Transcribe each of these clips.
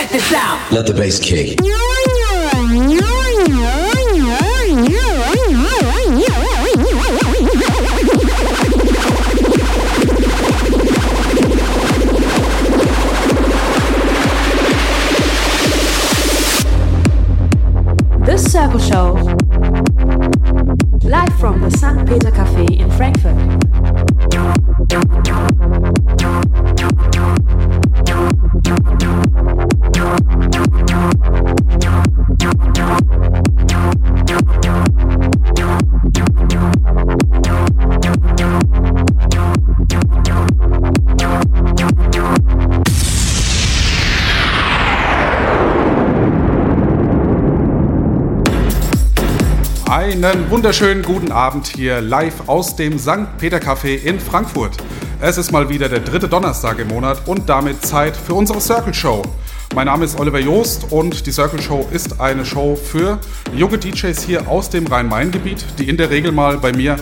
Check this out. Let the bass kick. The Circle Show. Live from the St. Peter Cafe in Frankfurt. Einen wunderschönen guten Abend hier live aus dem St. Peter Café in Frankfurt. Es ist mal wieder der dritte Donnerstag im Monat und damit Zeit für unsere Circle Show. Mein Name ist Oliver Joost und die Circle Show ist eine Show für junge DJs hier aus dem Rhein-Main-Gebiet, die in der Regel mal bei mir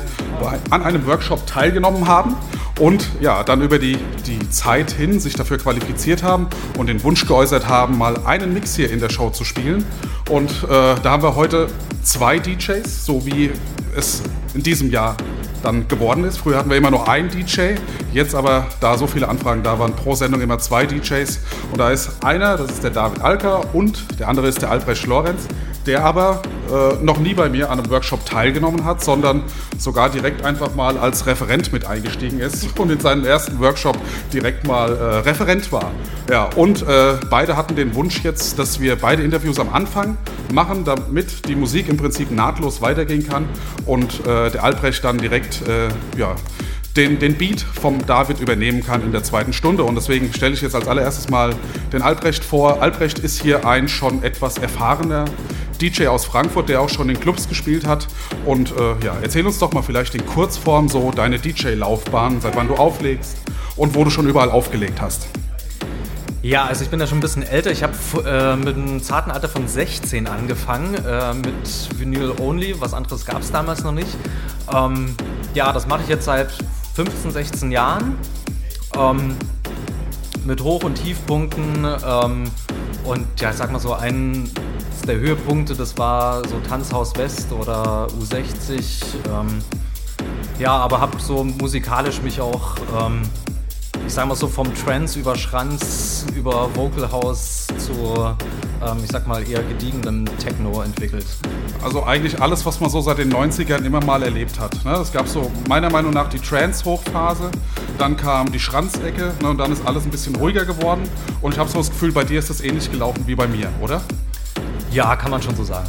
an einem Workshop teilgenommen haben und ja, dann über die, die Zeit hin sich dafür qualifiziert haben und den Wunsch geäußert haben, mal einen Mix hier in der Show zu spielen. Und äh, da haben wir heute zwei DJs, so wie es in diesem Jahr dann geworden ist. Früher hatten wir immer nur einen DJ, jetzt aber, da so viele Anfragen da waren, pro Sendung immer zwei DJs. Und da ist einer, das ist der David Alker und der andere ist der Albrecht Lorenz, der aber äh, noch nie bei mir an einem Workshop teilgenommen hat, sondern sogar direkt einfach mal als Referent mit eingestiegen ist und in seinem ersten Workshop direkt mal äh, Referent war. Ja, und äh, beide hatten den Wunsch jetzt, dass wir beide Interviews am Anfang machen, damit die Musik im Prinzip nahtlos weitergehen kann und äh, der Albrecht dann direkt äh, ja, den, den Beat vom David übernehmen kann in der zweiten Stunde. Und deswegen stelle ich jetzt als allererstes mal den Albrecht vor. Albrecht ist hier ein schon etwas erfahrener DJ aus Frankfurt, der auch schon in Clubs gespielt hat. Und äh, ja, erzähl uns doch mal vielleicht in Kurzform so deine DJ-Laufbahn, seit wann du auflegst und wo du schon überall aufgelegt hast. Ja, also ich bin ja schon ein bisschen älter. Ich habe äh, mit einem zarten Alter von 16 angefangen, äh, mit Vinyl Only. Was anderes gab es damals noch nicht. Ähm, ja, das mache ich jetzt seit 15, 16 Jahren. Ähm, mit Hoch- und Tiefpunkten. Ähm, und ja, ich sag mal so, ein der Höhepunkte, das war so Tanzhaus West oder U60. Ähm, ja, aber habe so musikalisch mich auch, ähm, ich sag mal so vom Trance über Schranz, über Vocal House zu, ähm, ich sag mal, eher gediegenem Techno entwickelt. Also eigentlich alles, was man so seit den 90ern immer mal erlebt hat. Ne? Es gab so meiner Meinung nach die Trance-Hochphase, dann kam die Schranzecke ne? und dann ist alles ein bisschen ruhiger geworden. Und ich habe so das Gefühl, bei dir ist das ähnlich gelaufen wie bei mir, oder? Ja, kann man schon so sagen.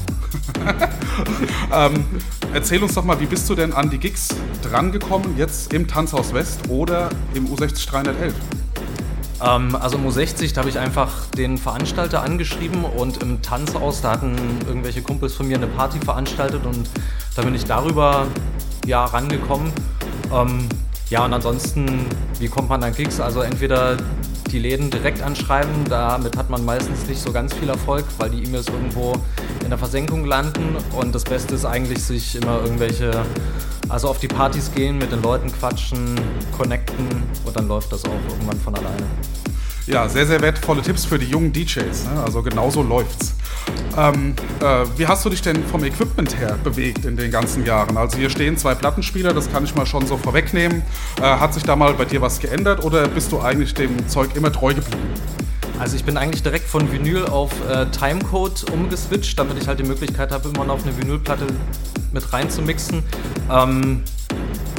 ähm, erzähl uns doch mal, wie bist du denn an die Gigs drangekommen, jetzt im Tanzhaus West oder im U60 311? Ähm, also im U60, da habe ich einfach den Veranstalter angeschrieben und im Tanzhaus, da hatten irgendwelche Kumpels von mir eine Party veranstaltet und da bin ich darüber ja rangekommen. Ähm, ja, und ansonsten, wie kommt man an Gigs? Also entweder die Läden direkt anschreiben. Damit hat man meistens nicht so ganz viel Erfolg, weil die E-Mails irgendwo in der Versenkung landen. Und das Beste ist eigentlich, sich immer irgendwelche, also auf die Partys gehen, mit den Leuten quatschen, connecten und dann läuft das auch irgendwann von alleine. Ja, sehr, sehr wertvolle Tipps für die jungen DJs. Ne? Also genau so läuft's. Ähm, äh, wie hast du dich denn vom Equipment her bewegt in den ganzen Jahren? Also hier stehen zwei Plattenspieler, das kann ich mal schon so vorwegnehmen. Äh, hat sich da mal bei dir was geändert oder bist du eigentlich dem Zeug immer treu geblieben? Also ich bin eigentlich direkt von Vinyl auf äh, Timecode umgeswitcht, damit ich halt die Möglichkeit habe, immer noch eine Vinylplatte mit reinzumixen. Ähm,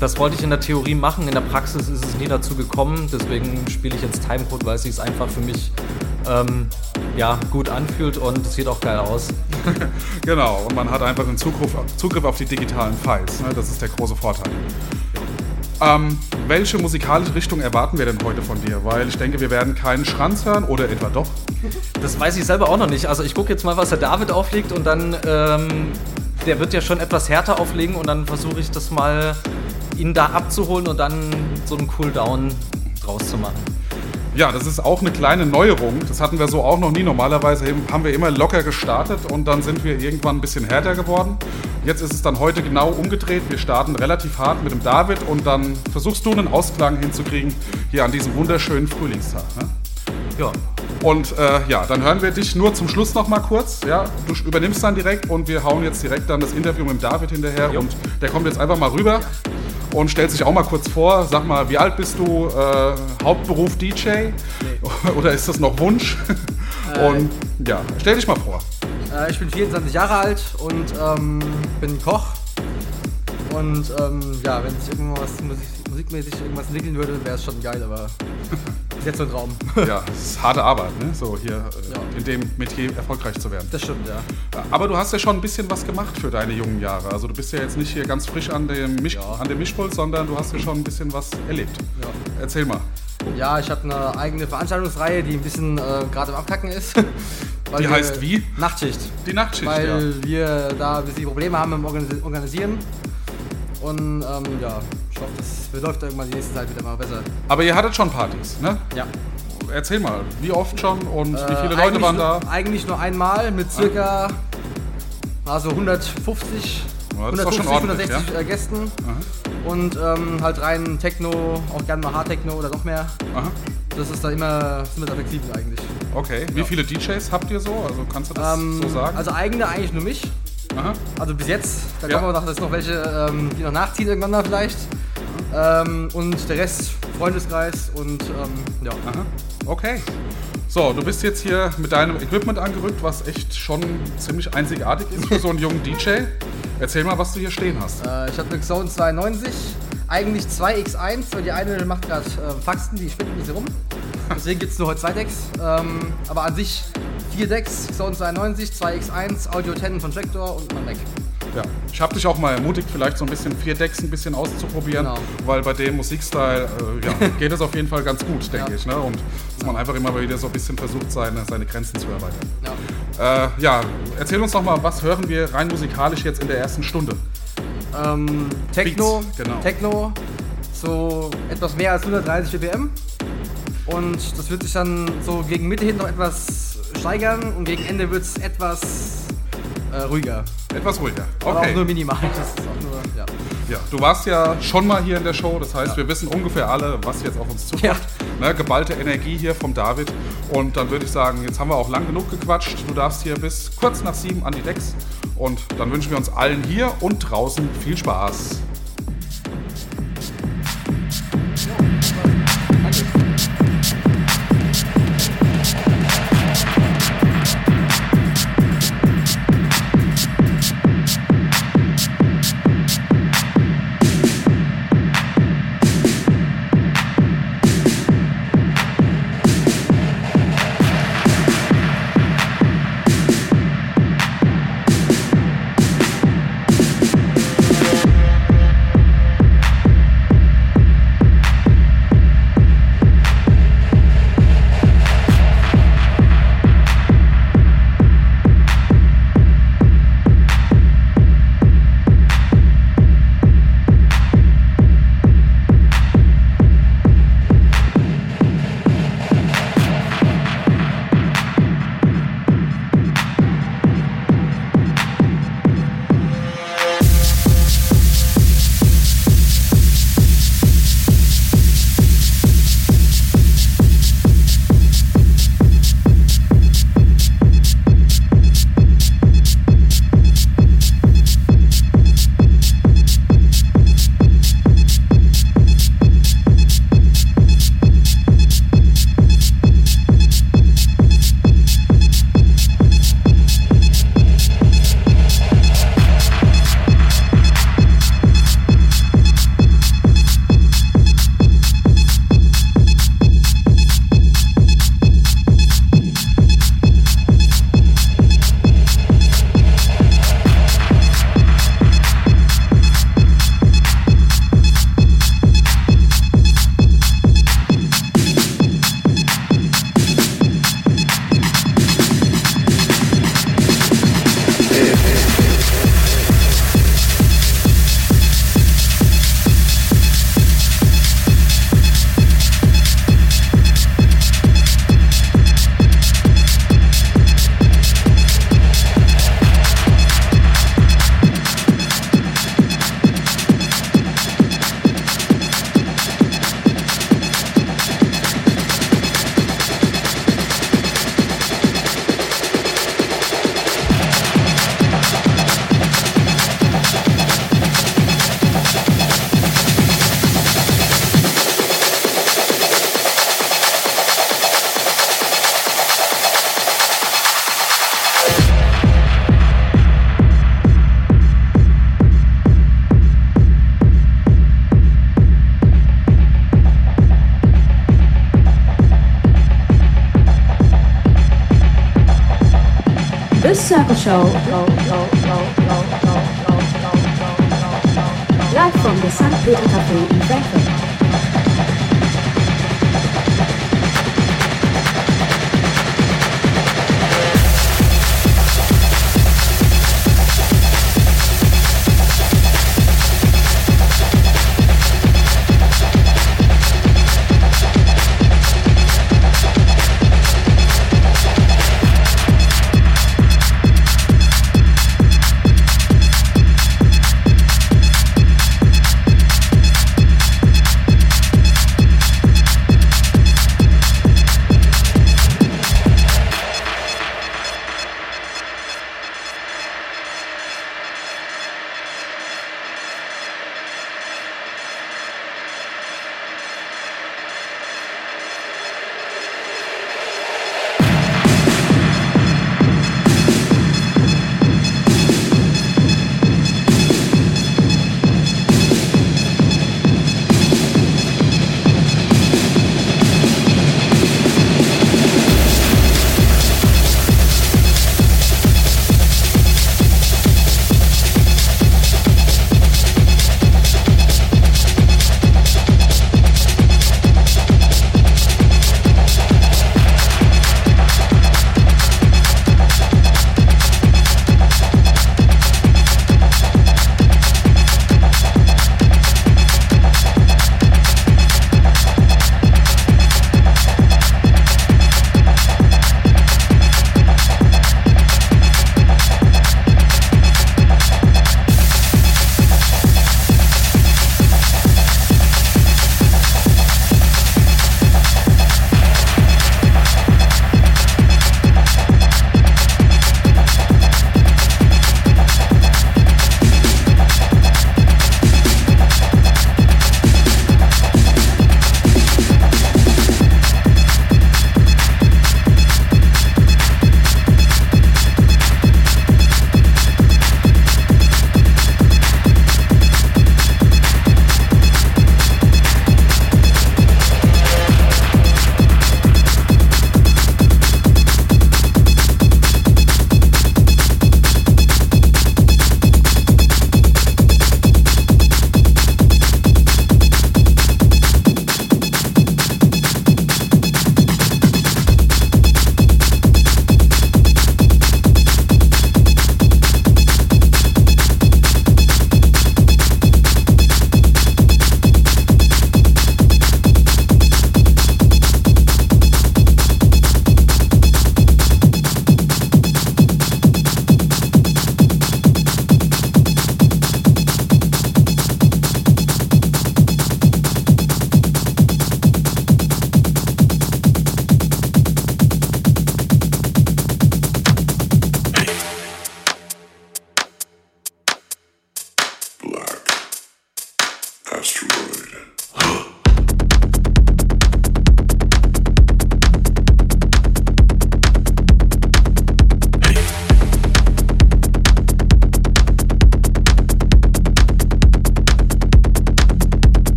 das wollte ich in der Theorie machen, in der Praxis ist es nie dazu gekommen. Deswegen spiele ich jetzt Timecode, weil es sich einfach für mich ähm, ja, gut anfühlt und es sieht auch geil aus. genau, und man hat einfach einen Zugriff, Zugriff auf die digitalen Files. Ne? Das ist der große Vorteil. Ähm, welche musikalische Richtung erwarten wir denn heute von dir? Weil ich denke, wir werden keinen Schranz hören oder etwa doch? Das weiß ich selber auch noch nicht. Also ich gucke jetzt mal, was der David auflegt und dann, ähm, der wird ja schon etwas härter auflegen und dann versuche ich das mal, ihn da abzuholen und dann so einen Cooldown draus zu machen. Ja, das ist auch eine kleine Neuerung. Das hatten wir so auch noch nie. Normalerweise haben wir immer locker gestartet und dann sind wir irgendwann ein bisschen härter geworden. Jetzt ist es dann heute genau umgedreht. Wir starten relativ hart mit dem David und dann versuchst du einen Ausklang hinzukriegen hier an diesem wunderschönen Frühlingstag. Ne? Ja, Und äh, ja, dann hören wir dich nur zum Schluss noch mal kurz. Ja, du übernimmst dann direkt und wir hauen jetzt direkt dann das Interview mit dem David hinterher Jo. und der kommt jetzt einfach mal rüber und stellt sich auch mal kurz vor. Sag mal, wie alt bist du? Äh, Hauptberuf DJ oder ist das noch Wunsch? und ja, stell dich mal vor. Äh, ich bin 24 Jahre alt und ähm, bin Koch. Und ähm, ja, wenn sich irgendwas Musik, musikmäßig irgendwas entwickeln würde, wäre es schon geil, aber ist jetzt so ein Traum. Ja, es ist harte Arbeit, ne? so hier äh, Ja. in dem Metier erfolgreich zu werden. Das stimmt, ja. Aber du hast ja schon ein bisschen was gemacht für deine jungen Jahre. Also du bist ja jetzt nicht hier ganz frisch an dem, Misch Ja. an dem Mischpult, sondern du hast ja schon ein bisschen was erlebt. Ja, Erzähl mal. ja ich habe eine eigene Veranstaltungsreihe, die ein bisschen äh, gerade im Abkacken ist. Die heißt wie? Nachtschicht. Die Nachtschicht, Weil ja. wir da ein bisschen Probleme haben im Organis Organisieren. Und ähm, ja, ich hoffe, das läuft irgendwann die nächste Zeit wieder mal besser. Aber ihr hattet schon Partys, ne? Ja. Erzähl mal, wie oft schon und wie Äh, viele Leute waren nur, da? Eigentlich nur einmal mit circa also 150, Ja, das ist doch schon 150 ordentlich, 160 äh, Gästen. Und ähm, halt rein Techno, auch gerne mal Hard-Techno oder noch mehr. Aha. Das ist da immer, sind wir da flexibel eigentlich. Okay. Wie viele DJs habt ihr so? Also kannst du das Ähm, so sagen? Also eigene eigentlich nur mich. Aha. Also bis jetzt. Da Ja. kommen wir noch, dass noch welche, ähm, die noch nachziehen irgendwann mal vielleicht. Ähm, und der Rest Freundeskreis und ähm, ja. Aha. Okay. So, du bist jetzt hier mit deinem Equipment angerückt, was echt schon ziemlich einzigartig ist für so einen jungen DJ. Erzähl mal, was du hier stehen hast. Äh, ich habe eine Xone 92, eigentlich 2x1, weil die eine macht gerade äh, Faxen, die spinnt ein bisschen rum. Deswegen gibt es nur heute zwei Decks. Ähm, aber an sich vier Decks, Xone 92, 2x1, Audio 10 von Tractor und mein Mac. Ja. Ich habe dich auch mal ermutigt, vielleicht so ein bisschen vier Decks ein bisschen auszuprobieren, Genau. weil bei dem Musikstyle äh, ja, geht es auf jeden Fall ganz gut, denke Ja. ich. Ne? Und dass man einfach immer wieder so ein bisschen versucht, seine, seine Grenzen zu erweitern. Ja. Äh, ja, erzähl uns doch mal, was hören wir rein musikalisch jetzt in der ersten Stunde? Ähm, Techno, Beats, genau. Techno, so etwas mehr als 130 BPM. Und das wird sich dann so gegen Mitte hin noch etwas steigern und gegen Ende wird es etwas äh, ruhiger. Etwas ruhiger. Aber auch nur Okay. minimal. Das ist auch nur, ja. Ja, du warst ja schon mal hier in der Show, das heißt, Ja. wir wissen ungefähr alle, was jetzt auf uns zukommt. Ja. Ne, geballte Energie hier vom David. Und dann würde ich sagen, jetzt haben wir auch lang genug gequatscht. Du darfst hier bis kurz nach sieben an die Decks. Und dann wünschen wir uns allen hier und draußen viel Spaß. Circle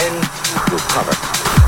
end, you'll cover.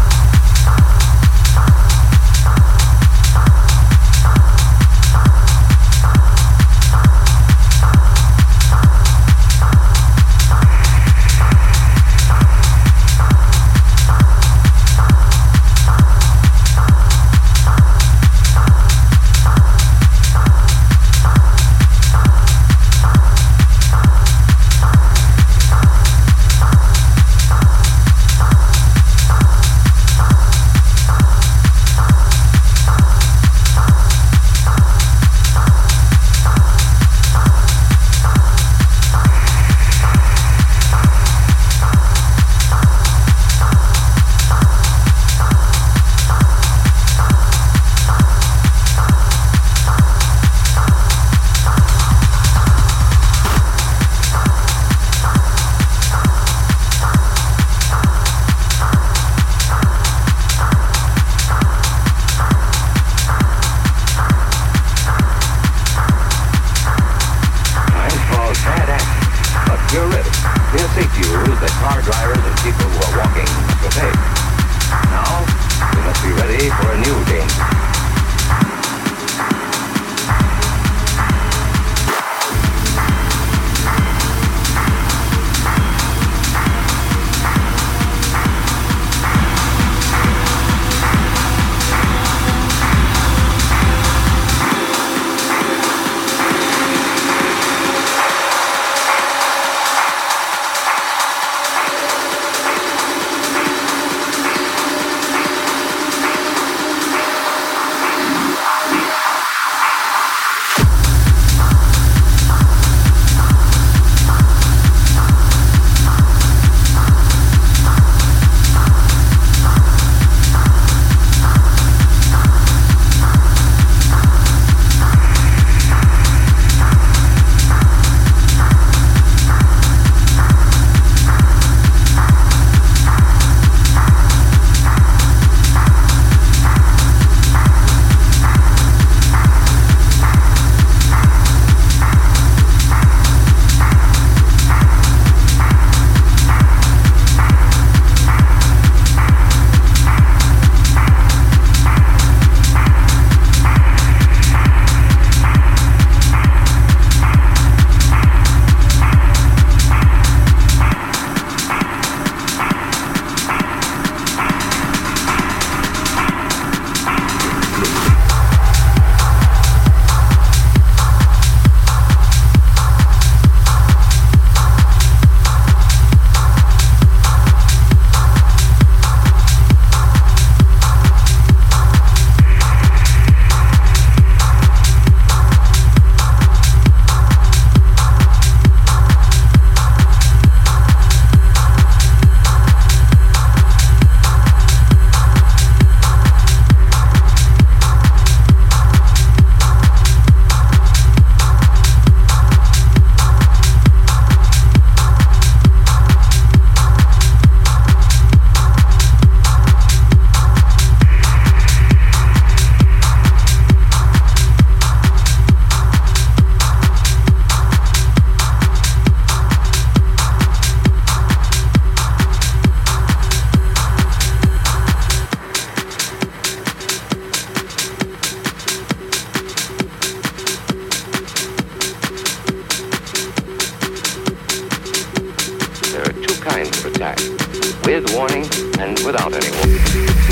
with warning and without any warning.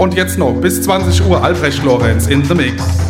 Und jetzt noch bis 20 Uhr Albrecht Lorenz in the Mix.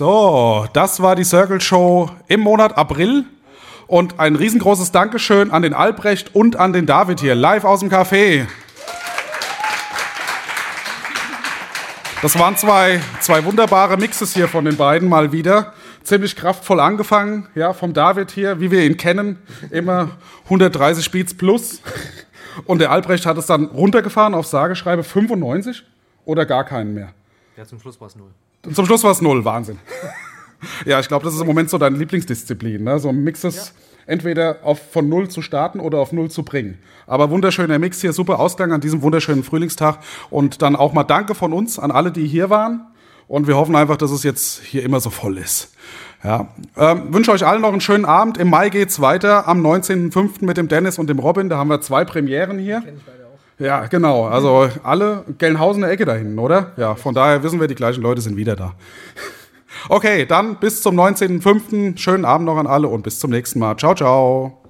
So, das war die Circle Show im Monat April. Und ein riesengroßes Dankeschön an den Albrecht und an den David hier, live aus dem Café. Das waren zwei, zwei wunderbare Mixes hier von den beiden mal wieder. Ziemlich kraftvoll angefangen, ja, vom David hier, wie wir ihn kennen. Immer 130 Beats plus. Und der Albrecht hat es dann runtergefahren auf Sageschreibe 95 oder gar keinen mehr. Ja, zum Schluss war es null. Und zum Schluss war es null, Wahnsinn. ja, ich glaube, das ist im Moment so deine Lieblingsdisziplin, ne? so Mixes ja. entweder auf, von null zu starten oder auf null zu bringen. Aber wunderschöner Mix hier, super Ausgang an diesem wunderschönen Frühlingstag. Und dann auch mal Danke von uns an alle, die hier waren. Und wir hoffen einfach, dass es jetzt hier immer so voll ist. Ja, ähm, wünsche euch allen noch einen schönen Abend. Im Mai geht's weiter am 19.05. mit dem Dennis und dem Robin. Da haben wir zwei Premieren hier. Ja, genau. Also alle Gelnhausener Ecke da hinten, oder? Ja, von daher wissen wir, die gleichen Leute sind wieder da. Okay, dann bis zum 19.05. Schönen Abend noch an alle und bis zum nächsten Mal. Ciao, ciao.